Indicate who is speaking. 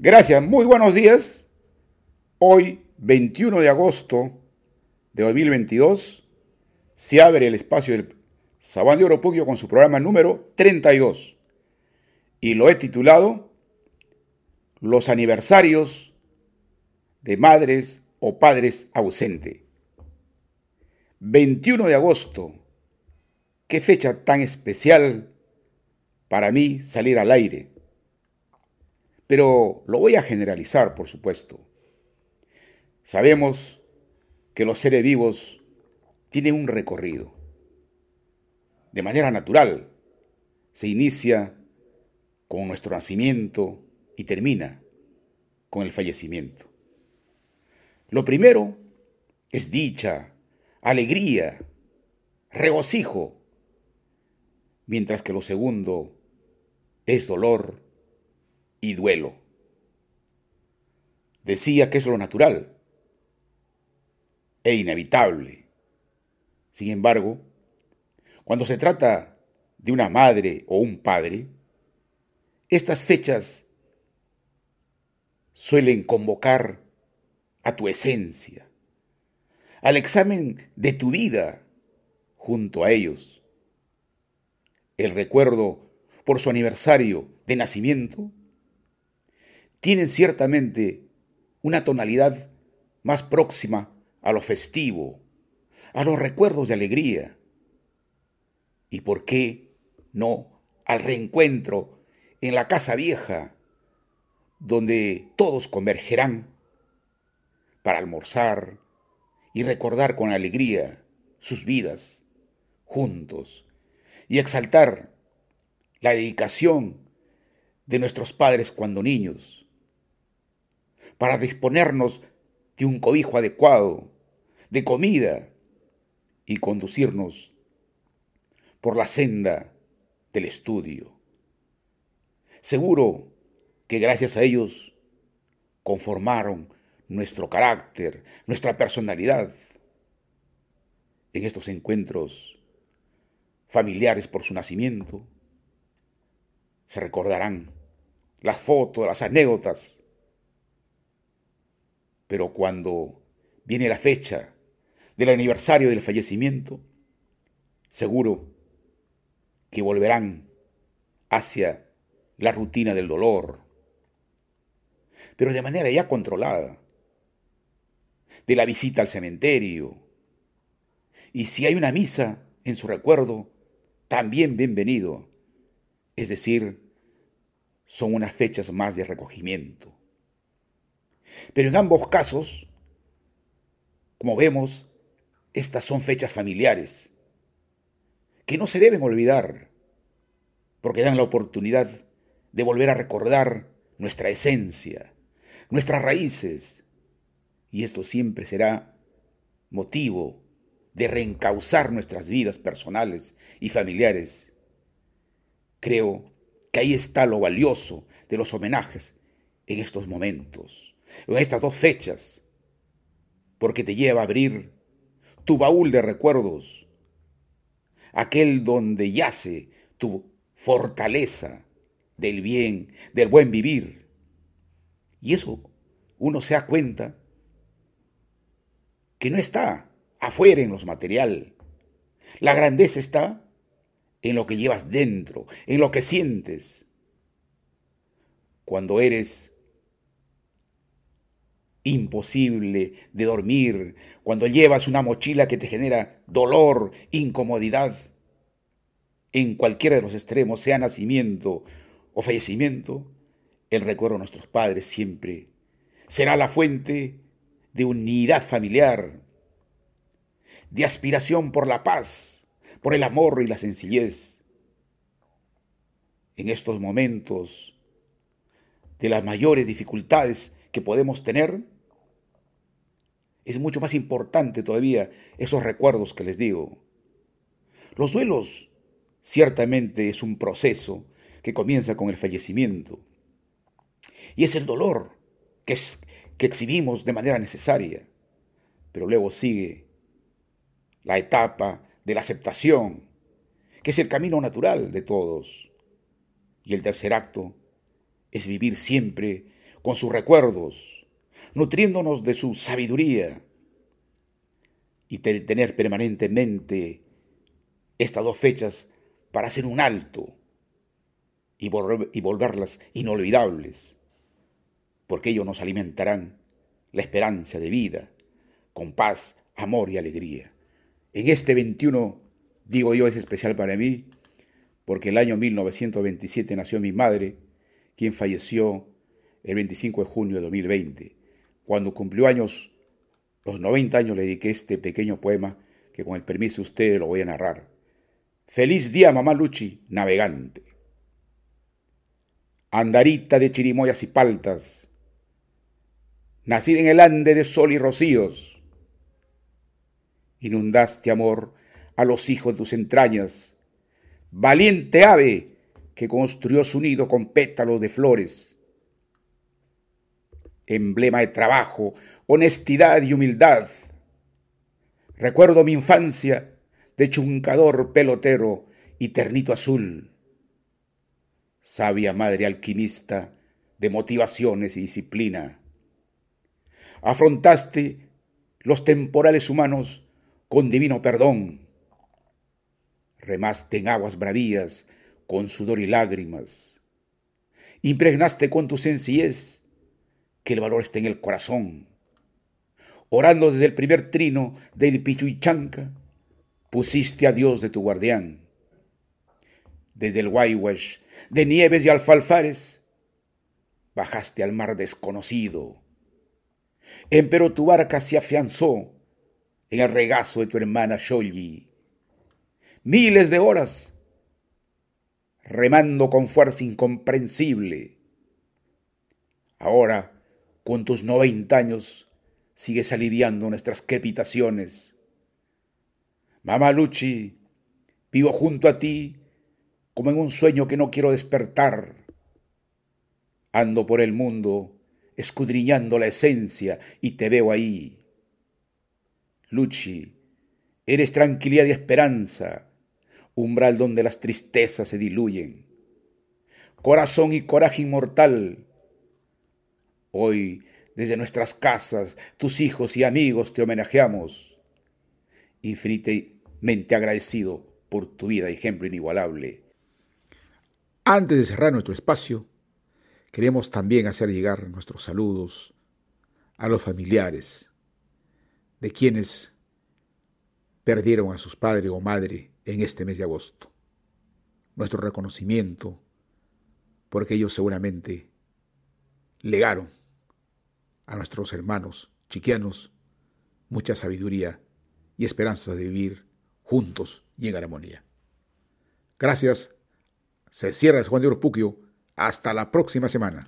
Speaker 1: Gracias, muy buenos días. Hoy, 21 de agosto de 2022, se abre el espacio del Sabán de Oropuquio con su programa número 32 y lo he titulado Los aniversarios de madres o padres ausentes. 21 de agosto, qué fecha tan especial para mí salir al aire. Pero lo voy a generalizar, por supuesto. Sabemos que los seres vivos tienen un recorrido. De manera natural, se inicia con nuestro nacimiento y termina con el fallecimiento. Lo primero es dicha, alegría, regocijo, mientras que lo segundo es dolor y duelo. Decía que es lo natural e inevitable. Sin embargo, cuando se trata de una madre o un padre, estas fechas suelen convocar a tu esencia, al examen de tu vida junto a ellos. El recuerdo por su aniversario de nacimiento tienen ciertamente una tonalidad más próxima a lo festivo, a los recuerdos de alegría. ¿Y por qué no al reencuentro en la casa vieja, donde todos convergerán para almorzar y recordar con alegría sus vidas juntos y exaltar la dedicación de nuestros padres cuando niños, para disponernos de un cobijo adecuado, de comida y conducirnos por la senda del estudio. Seguro que gracias a ellos conformaron nuestro carácter, nuestra personalidad. En estos encuentros familiares por su nacimiento, se recordarán las fotos, las anécdotas. Pero cuando viene la fecha del aniversario del fallecimiento, seguro que volverán hacia la rutina del dolor, pero de manera ya controlada, de la visita al cementerio. Y si hay una misa en su recuerdo, también bienvenido. Es decir, son unas fechas más de recogimiento. Pero en ambos casos, como vemos, estas son fechas familiares que no se deben olvidar, porque dan la oportunidad de volver a recordar nuestra esencia, nuestras raíces, y esto siempre será motivo de reencauzar nuestras vidas personales y familiares. Creo que ahí está lo valioso de los homenajes en estos momentos, en estas dos fechas, porque te lleva a abrir tu baúl de recuerdos, aquel donde yace tu fortaleza del bien, del buen vivir. Y eso uno se da cuenta que no está afuera en los material. La grandeza está en lo que llevas dentro, en lo que sientes. Cuando eres imposible de dormir, cuando llevas una mochila que te genera dolor, incomodidad, en cualquiera de los extremos, sea nacimiento o fallecimiento, el recuerdo de nuestros padres siempre será la fuente de unidad familiar, de aspiración por la paz, por el amor y la sencillez. En estos momentos de las mayores dificultades que podemos tener, es mucho más importante todavía esos recuerdos que les digo. Los duelos ciertamente es un proceso que comienza con el fallecimiento. Y es el dolor que, que exhibimos de manera necesaria. Pero luego sigue la etapa de la aceptación, que es el camino natural de todos. Y el tercer acto es vivir siempre con sus recuerdos, nutriéndonos de su sabiduría y tener permanentemente estas dos fechas para hacer un alto y, y volverlas inolvidables, porque ellos nos alimentarán la esperanza de vida, con paz, amor y alegría. En este 21, digo yo, es especial para mí, porque el año 1927 nació mi madre, quien falleció el 25 de junio de 2020. Cuando cumplió años, los 90 años, le dediqué este pequeño poema que con el permiso de ustedes lo voy a narrar. Feliz día, mamá Luchi, navegante. Andarita de chirimoyas y paltas, nacida en el ande de sol y rocíos, inundaste amor a los hijos de tus entrañas, valiente ave que construyó su nido con pétalos de flores. Emblema de trabajo, honestidad y humildad. Recuerdo mi infancia de chuncador pelotero y ternito azul. Sabia madre alquimista de motivaciones y disciplina. Afrontaste los temporales humanos con divino perdón remaste en aguas bravías con sudor y lágrimas. Impregnaste con tu sencillez que el valor está en el corazón. Orando desde el primer trino del Pichuichanca, pusiste a Dios de tu guardián. Desde el Guaywash, de nieves y alfalfares, bajaste al mar desconocido. Empero tu barca se afianzó en el regazo de tu hermana Sholly miles de horas, remando con fuerza incomprensible. Ahora, con tus noventa años, sigues aliviando nuestras crepitaciones. Mamá Luchi, vivo junto a ti como en un sueño que no quiero despertar. Ando por el mundo escudriñando la esencia y te veo ahí. Luchi, eres tranquilidad y esperanza, umbral donde las tristezas se diluyen. Corazón y coraje inmortal. Hoy, desde nuestras casas, tus hijos y amigos te homenajeamos. Infinitamente agradecido por tu vida, ejemplo inigualable. Antes de cerrar nuestro espacio, queremos también hacer llegar nuestros saludos a los familiares de quienes perdieron a sus padres o madre en este mes de agosto. Nuestro reconocimiento, porque ellos seguramente legaron a nuestros hermanos chiquianos mucha sabiduría y esperanza de vivir juntos y en armonía. Gracias. Se cierra el Juan de Orpuquio. Hasta la próxima semana.